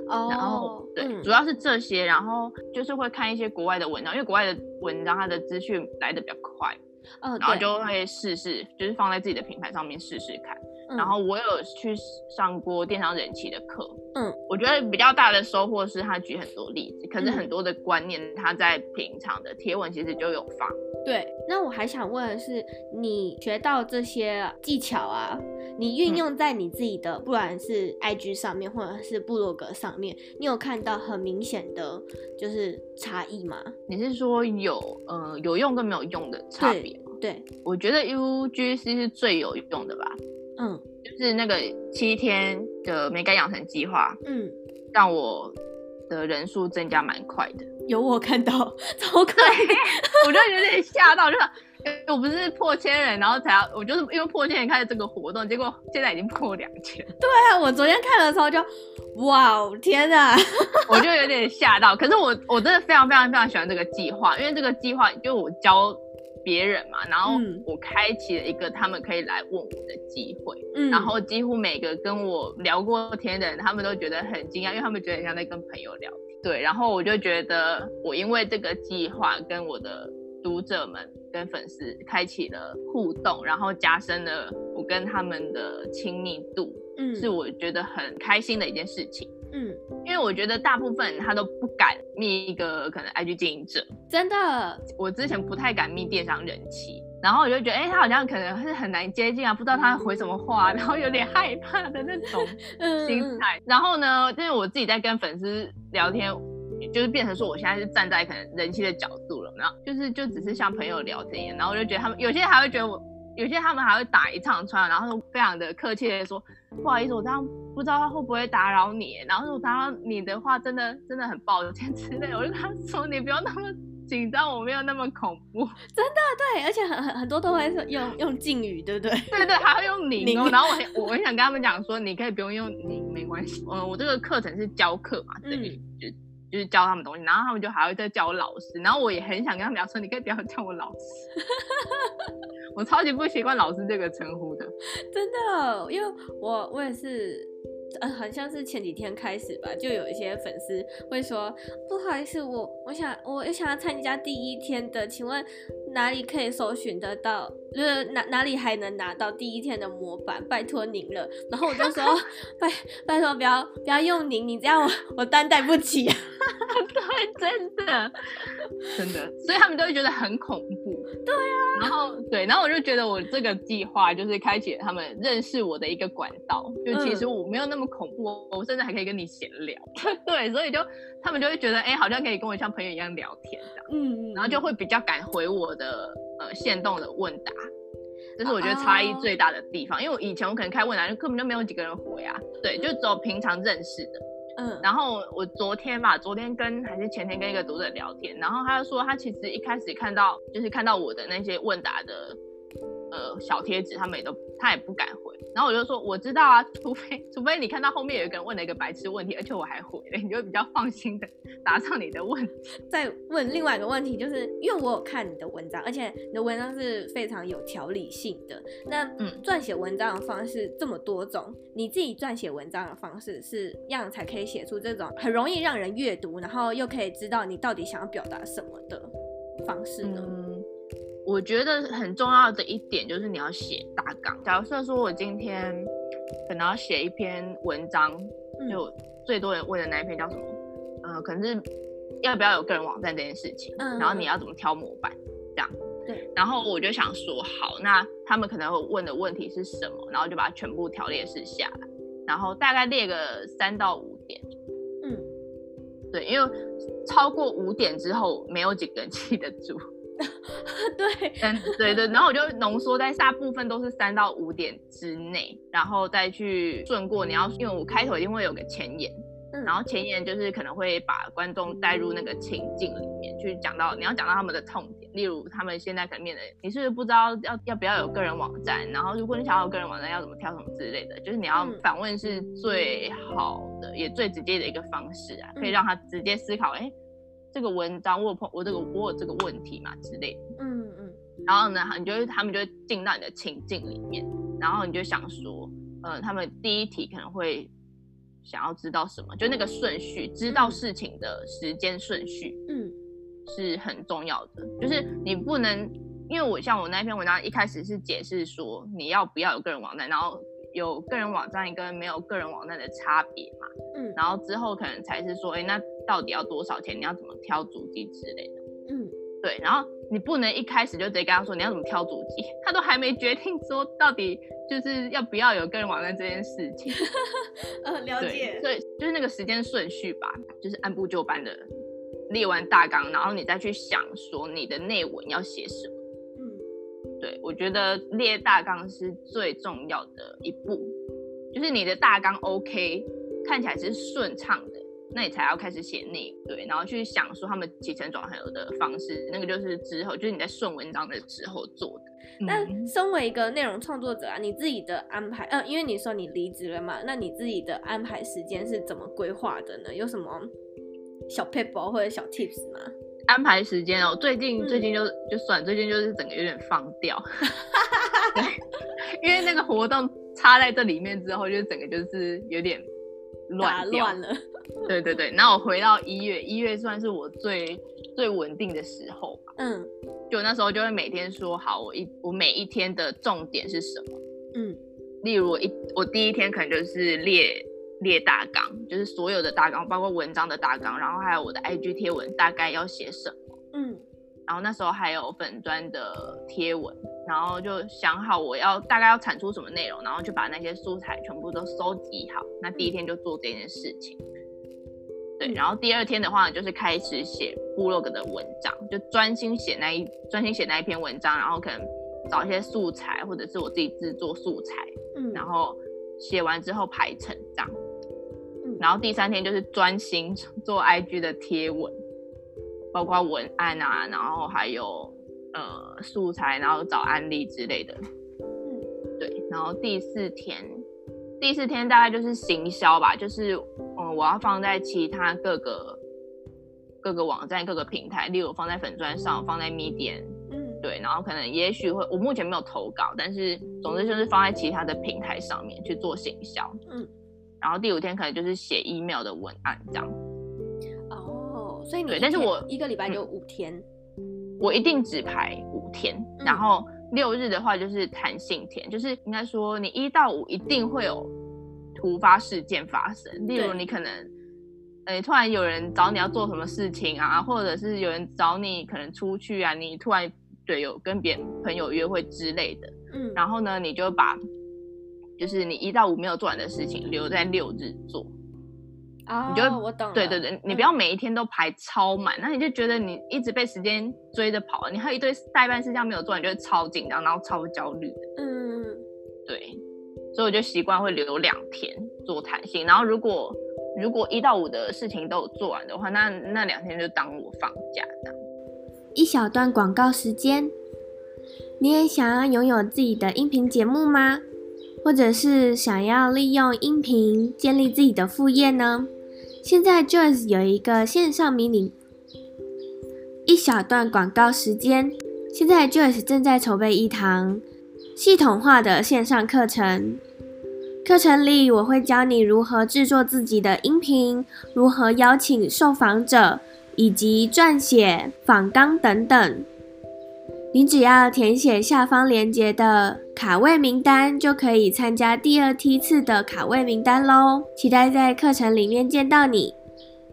哦、嗯，然后对、嗯，主要是这些，然后就是会看一些国外的文章，因为国外的文章它的资讯来的比较快，哦，然后就会试试，就是放在自己的品牌上面试试看。然后我有去上过电商人气的课，嗯，我觉得比较大的收获是他举很多例子，可是很多的观念他在平常的贴文其实就有放。对，那我还想问的是，你学到这些技巧啊，你运用在你自己的不管是 IG 上面或者是部落格上面，你有看到很明显的就是差异吗？你是说有呃有用跟没有用的差别吗？对，对，我觉得 UGC 是最有用的吧。嗯，就是那个七天的美感养成计划，嗯，让我的人数增加蛮快的。有我看到，*laughs* 超快，我就有点吓到，就是我不是破千人，然后才要，我就是因为破千人开始这个活动，结果现在已经破两千。对啊，我昨天看的时候就，哇哦，天哪，我就有点吓到。可是我我真的非常非常非常喜欢这个计划，因为这个计划就我教。别人嘛，然后我开启了一个他们可以来问我的机会，嗯，然后几乎每个跟我聊过天的人，他们都觉得很惊讶，因为他们觉得很像在跟朋友聊天。对，然后我就觉得我因为这个计划跟我的读者们跟粉丝开启了互动，然后加深了我跟他们的亲密度，嗯，是我觉得很开心的一件事情。嗯，因为我觉得大部分他都不敢密一个可能 IG 经营者，真的，我之前不太敢密电商人气，然后我就觉得，哎、欸，他好像可能是很难接近啊，不知道他回什么话，然后有点害怕的那种心态。然后呢，因为我自己在跟粉丝聊天，就是变成说我现在是站在可能人气的角度就是就只是像朋友聊天然后我就觉得他们有些人还会觉得我。有些他们还会打一长串，然后非常的客气的说：“不好意思，我这样不知道他会不会打扰你。然后如果打扰你的话，真的真的很抱歉之类。”我就跟他说：“你不要那么紧张，我没有那么恐怖。*laughs* ”真的对，而且很很很多都会用用敬语，对不对？*laughs* 对对，还会用您哦。然后我我很想跟他们讲说：“你可以不用用你，没关系。”嗯，我这个课程是教课嘛，对，嗯、就就是教他们东西，然后他们就还会再叫我老师。然后我也很想跟他们聊说：“你可以不要叫我老师。*laughs* ”我超级不习惯“老师”这个称呼的，真的，因为我我也是，呃，好像是前几天开始吧，就有一些粉丝会说：“不好意思，我我想我想要参加第一天的，请问哪里可以搜寻得到？就是哪哪里还能拿到第一天的模板？拜托您了。”然后我就说：“拜拜托，不要不要用您，你这样我我担待不起。*laughs* ”对，真的真的，所以他们都会觉得很恐怖。对啊。然后对，然后我就觉得我这个计划就是开启了他们认识我的一个管道，就其实我没有那么恐怖，哦、我甚至还可以跟你闲聊。*laughs* 对，所以就他们就会觉得，哎，好像可以跟我像朋友一样聊天这样。嗯嗯，然后就会比较敢回我的呃限动的问答，这是我觉得差异最大的地方。哦、因为我以前我可能开问答就根本就没有几个人回啊，对，就只有平常认识的。嗯，然后我昨天吧，昨天跟还是前天跟一个读者聊天，然后他就说他其实一开始看到就是看到我的那些问答的呃小贴纸，他们也都他也不敢回。然后我就说我知道啊，除非 *laughs* 除非你看到后面有一个人问了一个白痴问题，而且我还回了，你就比较放心的答上你的问题。再问另外一个问题，就是因为我有看你的文章，而且你的文章是非常有条理性的。那嗯，撰写文章的方式这么多种，你自己撰写文章的方式是样才可以写出这种很容易让人阅读，然后又可以知道你到底想要表达什么的方式呢？嗯，我觉得很重要的一点就是你要写大纲。假设说我今天可能要写一篇文章，就最多人问的那一篇叫什么？呃，可能是要不要有个人网站这件事情，嗯，然后你要怎么挑模板，这样。对。然后我就想说，好，那他们可能会问的问题是什么？然后就把它全部条列式下来，然后大概列个三到五点。嗯。对，因为超过五点之后，没有几个人记得住。*laughs* 对。嗯，对对。然后我就浓缩在大部分都是三到五点之内，然后再去顺过。你要，因为我开头一定会有个前言。然后前言就是可能会把观众带入那个情境里面去讲到，你要讲到他们的痛点，例如他们现在可能面临，你是不是不知道要要不要有个人网站？然后如果你想要有个人网站，要怎么挑什么之类的，就是你要反问是最好的也最直接的一个方式啊，可以让他直接思考，哎，这个文章我有碰我这个我有这个问题嘛之类的。嗯嗯。然后呢，你就他们就会进到你的情境里面，然后你就想说，呃，他们第一题可能会。想要知道什么，就那个顺序，知道事情的时间顺序，嗯，是很重要的。就是你不能，因为我像我那篇文章一开始是解释说你要不要有个人网站，然后有个人网站跟没有个人网站的差别嘛，嗯，然后之后可能才是说，哎，那到底要多少钱？你要怎么挑主机之类的，嗯，对，然后。你不能一开始就直接跟他说你要怎么挑主机，*laughs* 他都还没决定说到底就是要不要有个人网站这件事情。*laughs* 呃，了解。所以，就是那个时间顺序吧，就是按部就班的列完大纲，然后你再去想说你的内文要写什么。嗯，对，我觉得列大纲是最重要的一步，就是你的大纲 OK，看起来是顺畅的。那你才要开始写内容，对，然后去想说他们起承转合的方式，那个就是之后，就是你在顺文章的时候做的。那身为一个内容创作者啊，你自己的安排，嗯、呃，因为你说你离职了嘛，那你自己的安排时间是怎么规划的呢？有什么小撇步或者小 tips 吗？安排时间哦，最近最近就、嗯、就算最近就是整个有点放掉，*laughs* 对，因为那个活动插在这里面之后，就整个就是有点。乱乱了，对对对，那我回到一月，一月算是我最最稳定的时候吧。嗯，就那时候就会每天说好，我一我每一天的重点是什么？嗯，例如我一我第一天可能就是列列大纲，就是所有的大纲，包括文章的大纲，然后还有我的 IG 贴文大概要写什么，嗯，然后那时候还有粉砖的贴文，然后就想好我要大概要产出什么内容，然后就把那些素材全部都收集好，那第一天就做这件事情。对，然后第二天的话，就是开始写部落格的文章，就专心写那一专心写那一篇文章，然后可能找一些素材，或者是我自己制作素材，嗯，然后写完之后排成这样，嗯，然后第三天就是专心做 IG 的贴文，包括文案啊，然后还有呃素材，然后找案例之类的，嗯，对，然后第四天，第四天大概就是行销吧，就是嗯。我要放在其他各个各个网站、各个平台，例如放在粉砖上，放在 Medium，嗯，对，然后可能也许会，我目前没有投稿，但是总之就是放在其他的平台上面去做行销，嗯，然后第五天可能就是写 email 的文案这样。哦，所以你对，但是我一个礼拜就五天，嗯，我一定只排五天，嗯，然后六日的话就是弹性天，就是应该说你一到五一定会有。突发事件发生，例如你可能，呃、欸，突然有人找你要做什么事情啊，或者是有人找你可能出去啊，你突然对有跟别人朋友约会之类的，嗯，然后呢，你就把就是你一到五没有做完的事情留在六日做，啊、哦，你就我懂，对对对，你不要每一天都排超满，那、嗯、你就觉得你一直被时间追着跑，你还有一堆待办事项没有做完，你就会超紧张，然后超焦虑的，嗯，对。所以我就习惯会留两天做弹性，然后如果如果一到五的事情都有做完的话，那那两天就当我放假这样。一小段广告时间，你也想要拥有自己的音频节目吗？或者是想要利用音频建立自己的副业呢？现在 Joyce 有一个线上迷你。一小段广告时间，现在 Joyce 正在筹备一堂。系统化的线上课程，课程里我会教你如何制作自己的音频，如何邀请受访者，以及撰写访纲等等。你只要填写下方链接的卡位名单，就可以参加第二梯次的卡位名单喽。期待在课程里面见到你。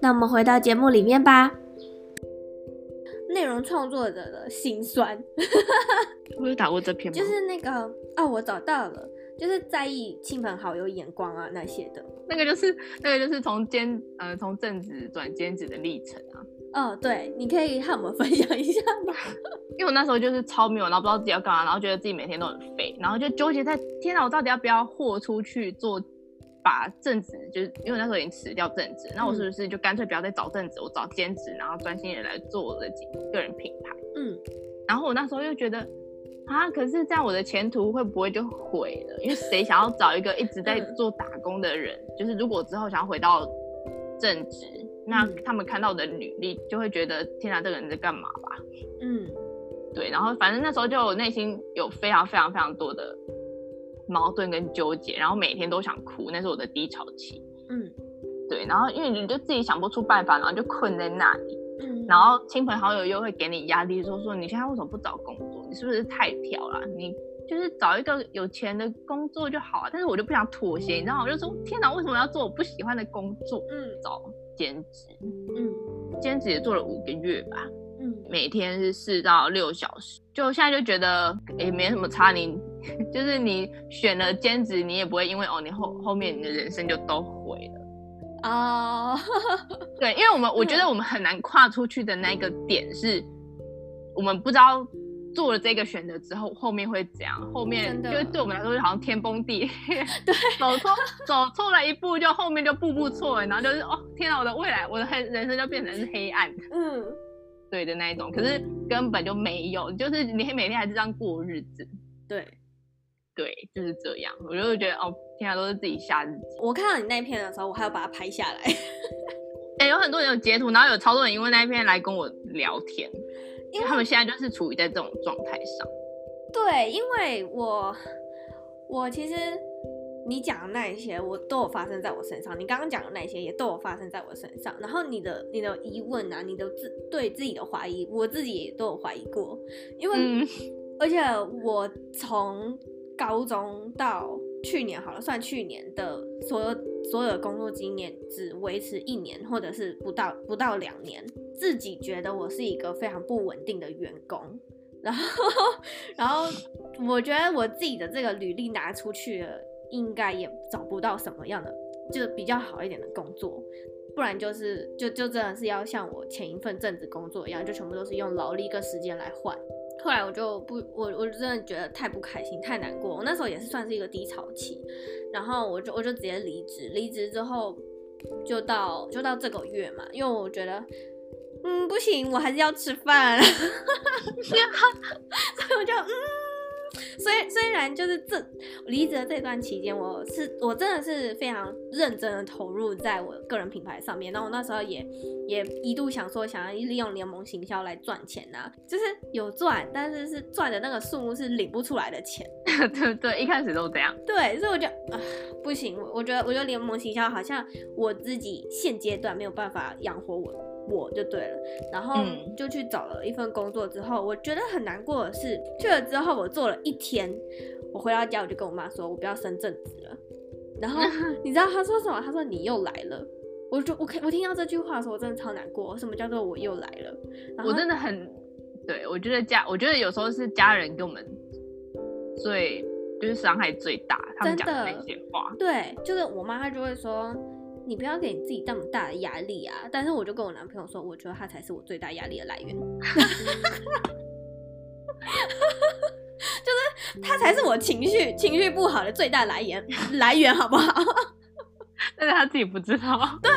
那我们回到节目里面吧。内容创作者的心酸，*laughs* 我有打过这篇吗？就是那个哦，我找到了，就是在意亲朋好友眼光啊那些的。那个就是那个就是从兼呃从正职转兼职的历程啊。哦，对，你可以和我们分享一下吗？*laughs* 因为我那时候就是超没有，然后不知道自己要干嘛，然后觉得自己每天都很废，然后就纠结在天哪，我到底要不要豁出去做？把正职就是因为那时候已经辞掉正职，那我是不是就干脆不要再找正职，我找兼职，然后专心的来做我的个人品牌？嗯，然后我那时候又觉得啊，可是这样我的前途会不会就毁了？因为谁想要找一个一直在做打工的人？嗯、就是如果之后想要回到正职，那他们看到我的履历就会觉得天哪，这个人在干嘛吧？嗯，对，然后反正那时候就我内心有非常非常非常多的。矛盾跟纠结，然后每天都想哭，那是我的低潮期。嗯，对，然后因为你就自己想不出办法，然后就困在那里。嗯，然后亲朋好友又会给你压力，说说你现在为什么不找工作？你是不是太挑了？你就是找一个有钱的工作就好了。但是我就不想妥协，你知道吗？我就说天哪，为什么要做我不喜欢的工作？嗯，找兼职。嗯，兼职也做了五个月吧。嗯，每天是四到六小时，就现在就觉得也没什么差。你 *laughs* 就是你选了兼职，你也不会因为哦，你后后面你的人生就都毁了哦。Oh. 对，因为我们我觉得我们很难跨出去的那个点是，我们不知道做了这个选择之后后面会怎样，后面就对我们来说就好像天崩地裂。*laughs* 对，走错走错了一步，就后面就步步错，然后就是哦天哪，我的未来我的黑人生就变成是黑暗。嗯。对的那一种，可是根本就没有，就是你每天还是这样过日子。对，对，就是这样。我就会觉得哦，天啊，都是自己吓自己。我看到你那一篇的时候，我还要把它拍下来。哎、欸，有很多人有截图，然后有超多人因为那一篇来跟我聊天，因为他们现在就是处于在这种状态上。对，因为我我其实。你讲的那一些，我都有发生在我身上。你刚刚讲的那些，也都有发生在我身上。然后你的你的疑问啊，你的自对自己的怀疑，我自己也都有怀疑过。因为，嗯、而且我从高中到去年好了，算去年的所有所有的工作经验只维持一年，或者是不到不到两年，自己觉得我是一个非常不稳定的员工，然后然后我觉得我自己的这个履历拿出去了，应该也找不到什么样的就比较好一点的工作，不然就是就就真的是要像我前一份正职工作一样，就全部都是用劳力跟时间来换。后来我就不，我我真的觉得太不开心，太难过。我那时候也是算是一个低潮期，然后我就我就直接离职。离职之后就到就到这个月嘛，因为我觉得，嗯，不行，我还是要吃饭，*laughs* 所以我就嗯。虽虽然就是这离职的这段期间，我是我真的是非常认真的投入在我个人品牌上面。然后我那时候也也一度想说，想要利用联盟行销来赚钱呐、啊，就是有赚，但是是赚的那个数目是领不出来的钱。*laughs* 对对，一开始都这样。对，所以我就啊不行，我我觉得我觉得联盟行销好像我自己现阶段没有办法养活我。我就对了，然后就去找了一份工作之后，嗯、我觉得很难过的是，去了之后我做了一天，我回到家我就跟我妈说，我不要升正职了。然后 *laughs* 你知道她说什么？她说你又来了。我就我我听到这句话的时候，我真的超难过。什么叫做我又来了？然后我真的很，对，我觉得家，我觉得有时候是家人给我们最就是伤害最大，他们讲的那些话。对，就是我妈她就会说。你不要给你自己那么大的压力啊！但是我就跟我男朋友说，我觉得他才是我最大压力的来源，*laughs* 就是他才是我情绪情绪不好的最大来源来源，好不好？*laughs* 但是他自己不知道。*laughs* 对，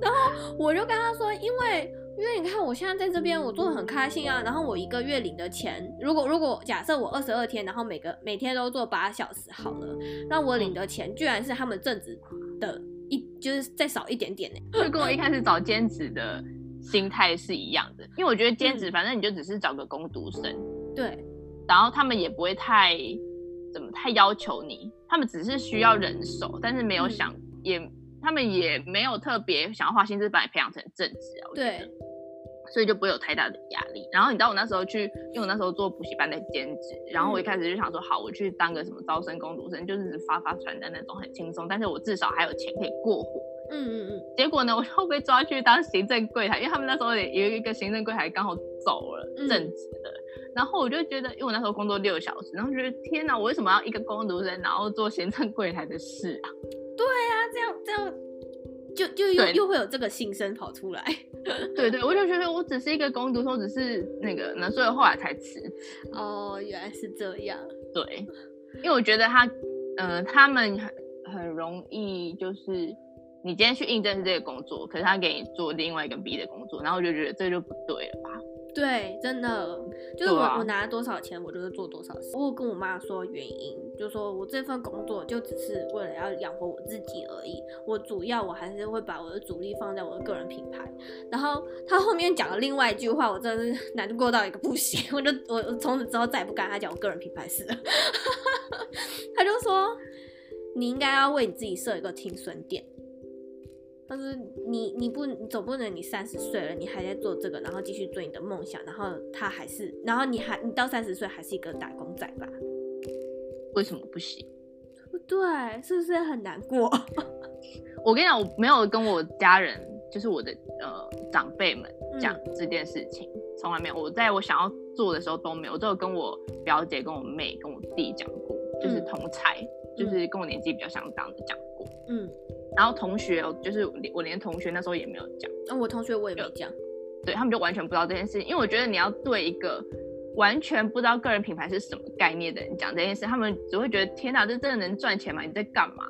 然后我就跟他说，因为因为你看我现在在这边，我做的很开心啊。然后我一个月领的钱，如果如果假设我二十二天，然后每个每天都做八小时好了，那我领的钱居然是他们正职的。一就是再少一点点呢，就跟我一开始找兼职的心态是一样的，因为我觉得兼职反正你就只是找个工读生，对，然后他们也不会太怎么太要求你，他们只是需要人手，但是没有想、嗯、也他们也没有特别想要花心思把你培养成正职啊，对。所以就不会有太大的压力。然后你知道我那时候去，因为我那时候做补习班的兼职，然后我一开始就想说，好，我去当个什么招生工读生，就是发发传单那种很轻松，但是我至少还有钱可以过活。嗯嗯嗯。结果呢，我就被抓去当行政柜台，因为他们那时候也有一个行政柜台刚好走了正职的。然后我就觉得，因为我那时候工作六小时，然后觉得天哪，我为什么要一个工读生，然后做行政柜台的事啊？对啊，这样这样。就就又又会有这个心声跑出来，*laughs* 对对，我就觉得我只是一个工读生，只是那个，那所以后来才辞职。哦，原来是这样。对，因为我觉得他，呃，他们很很容易，就是你今天去应征是这个工作，可是他给你做另外一个 B 的工作，然后我就觉得这就不对了吧。对，真的，就是我、啊、我拿了多少钱，我就是做多少事。我跟我妈说原因，就说我这份工作就只是为了要养活我自己而已。我主要我还是会把我的主力放在我的个人品牌。然后他后面讲了另外一句话，我真的是 *laughs* 难过到一个不行。我就我从此之后再也不敢跟他讲我个人品牌事了。*laughs* 他就说，你应该要为你自己设一个停损点。但是你你不你总不能你三十岁了，你还在做这个，然后继续追你的梦想，然后他还是，然后你还你到三十岁还是一个打工仔吧？为什么不行？不 *laughs* 对，是不是很难过？*laughs* 我跟你讲，我没有跟我家人，就是我的呃长辈们讲这件事情，从、嗯、来没有。我在我想要做的时候都没有，我都有跟我表姐、跟我妹、跟我弟讲过，就是同才、嗯，就是跟我年纪比较相当的讲过，嗯。然后同学，就是我连同学那时候也没有讲。嗯、哦，我同学我也没有讲，对，他们就完全不知道这件事情。因为我觉得你要对一个完全不知道个人品牌是什么概念的人讲这件事，他们只会觉得天哪，这真的能赚钱吗？你在干嘛？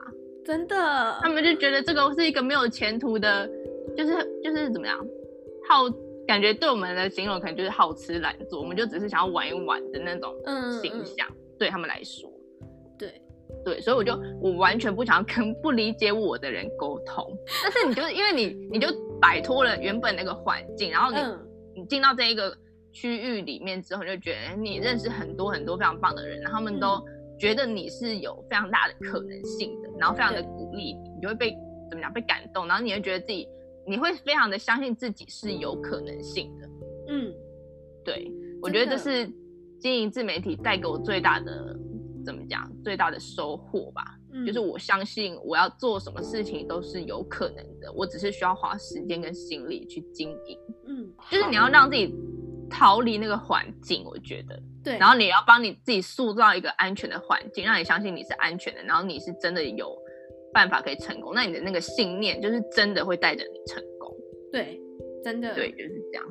真的，他们就觉得这个是一个没有前途的，就是就是怎么样，好，感觉对我们的形容可能就是好吃懒做，我们就只是想要玩一玩的那种形象，嗯嗯对他们来说。对，所以我就我完全不想要跟 *laughs* 不理解我的人沟通。但是你就是因为你你就摆脱了原本那个环境，然后你、嗯、你进到这一个区域里面之后，就觉得你认识很多很多非常棒的人，然后他们都觉得你是有非常大的可能性的，然后非常的鼓励你，你就会被怎么讲被感动，然后你会觉得自己你会非常的相信自己是有可能性的。嗯，对，我觉得这是经营自媒体带给我最大的。怎么讲最大的收获吧。嗯，就是我相信我要做什么事情都是有可能的，我只是需要花时间跟心力去经营。嗯，就是你要让自己逃离那个环境，我觉得对。然后你要帮你自己塑造一个安全的环境，让你相信你是安全的，然后你是真的有办法可以成功。那你的那个信念就是真的会带着你成功。对，真的。对，就是这样。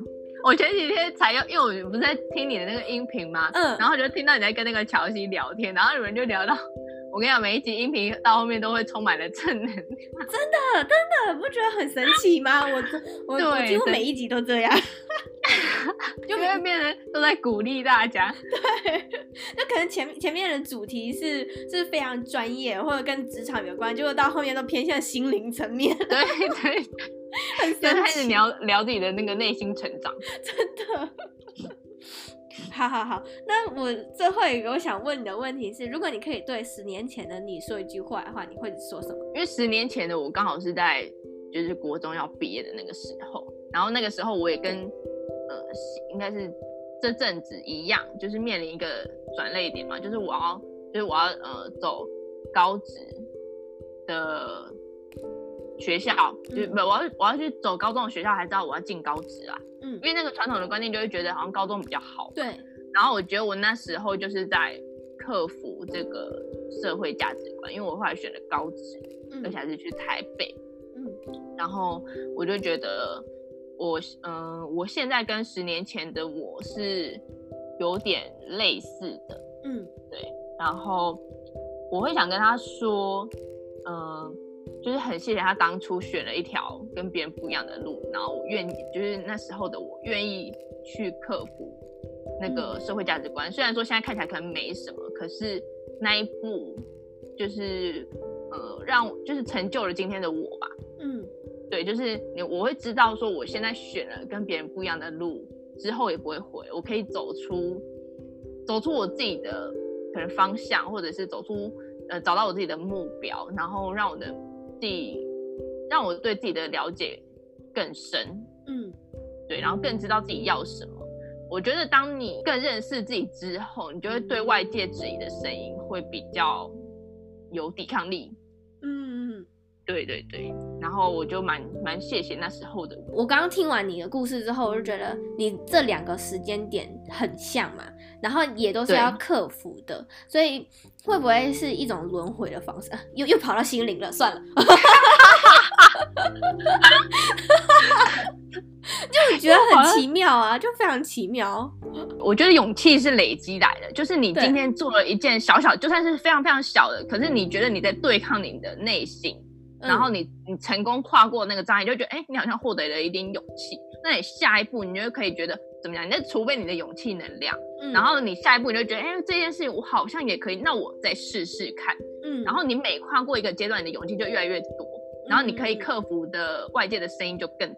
我前几天才要，因为我不是在听你的那个音频嘛？嗯，然后就听到你在跟那个乔西聊天，然后你们就聊到，我跟你讲，每一集音频到后面都会充满了正能量，真的，真的，不觉得很神奇吗？*laughs* 我我我几乎每一集都这样，*laughs* 就会变成都在鼓励大家。*laughs* 对，那可能前前面的主题是是非常专业或者跟职场有关，结果到后面都偏向心灵层面。对对。很开始聊聊自己的那个内心成长，真的。好好好，那我最后一个我想问你的问题是：如果你可以对十年前的你说一句话的话，你会说什么？因为十年前的我刚好是在就是国中要毕业的那个时候，然后那个时候我也跟呃应该是这阵子一样，就是面临一个转类点嘛，就是我要就是我要呃走高职的。学校就不，我要我要去走高中的学校，还知道我要进高职啊。嗯，因为那个传统的观念就会觉得好像高中比较好。对。然后我觉得我那时候就是在克服这个社会价值观，因为我后来选了高职，嗯，而且还是去台北。嗯。然后我就觉得我嗯、呃，我现在跟十年前的我是有点类似的。嗯，对。然后我会想跟他说，嗯、呃。就是很谢谢他当初选了一条跟别人不一样的路，然后我愿意，就是那时候的我愿意去克服那个社会价值观。虽然说现在看起来可能没什么，可是那一步就是呃让就是成就了今天的我吧。嗯，对，就是你我会知道说我现在选了跟别人不一样的路之后也不会回，我可以走出走出我自己的可能方向，或者是走出呃找到我自己的目标，然后让我的。自己让我对自己的了解更深，嗯，对，然后更知道自己要什么。我觉得当你更认识自己之后，你就会对外界质疑的声音会比较有抵抗力。对对对。然后我就蛮蛮谢谢那时候的我。我刚刚听完你的故事之后，我就觉得你这两个时间点很像嘛，然后也都是要克服的，所以会不会是一种轮回的方式？又又跑到心灵了，算了。*laughs* 就觉得很奇妙啊，就非常奇妙。我觉得勇气是累积来的，就是你今天做了一件小小，就算是非常非常小的，可是你觉得你在对抗你的内心。然后你你成功跨过那个障碍，就觉得哎，你好像获得了一点勇气。那你下一步，你就可以觉得怎么样？你在储备你的勇气能量。嗯。然后你下一步你就觉得，哎，这件事情我好像也可以，那我再试试看。嗯。然后你每跨过一个阶段，你的勇气就越来越多。然后你可以克服的外界的声音就更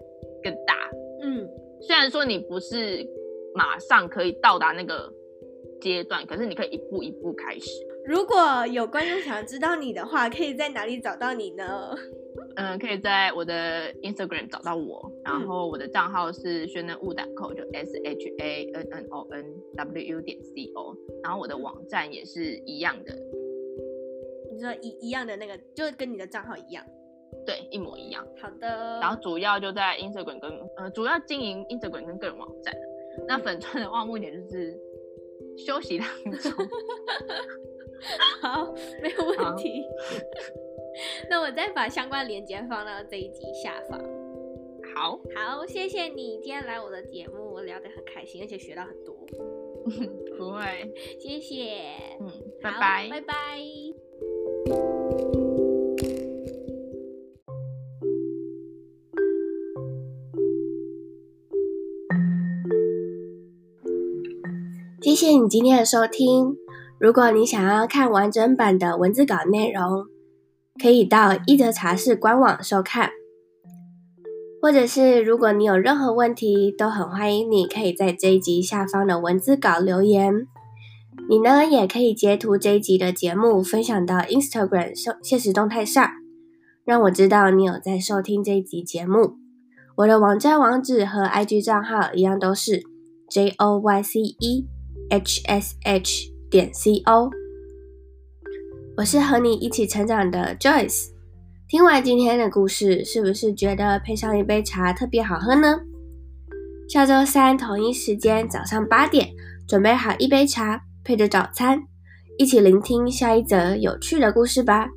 更大。嗯。虽然说你不是马上可以到达那个阶段，可是你可以一步一步开始。如果有观众想知道你的话，可以在哪里找到你呢？嗯、呃，可以在我的 Instagram 找到我，然后我的账号是宣恩雾胆 co，就 S H A N N O N W U 点 C O，然后我的网站也是一样的。你说一一样的那个，就跟你的账号一样？对，一模一样。好的。然后主要就在 Instagram 跟呃，主要经营 Instagram 跟个人网站。那粉专的话，目前就是休息当中。*laughs* *laughs* 好，没有问题。*laughs* 那我再把相关链接放到这一集下方。好，好，谢谢你今天来我的节目，我聊得很开心，而且学到很多。*laughs* 不会，谢谢。嗯，拜拜，拜拜。谢谢你今天的收听。如果你想要看完整版的文字稿内容，可以到一德茶室官网收看，或者是如果你有任何问题，都很欢迎你可以在这一集下方的文字稿留言。你呢，也可以截图这一集的节目分享到 Instagram 限时动态上，让我知道你有在收听这一集节目。我的网站网址和 IG 账号一样，都是 J O Y C E H S H。点 co，我是和你一起成长的 Joyce。听完今天的故事，是不是觉得配上一杯茶特别好喝呢？下周三同一时间早上八点，准备好一杯茶，配着早餐，一起聆听下一则有趣的故事吧。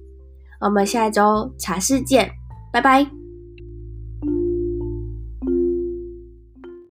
我们下周茶室见，拜拜。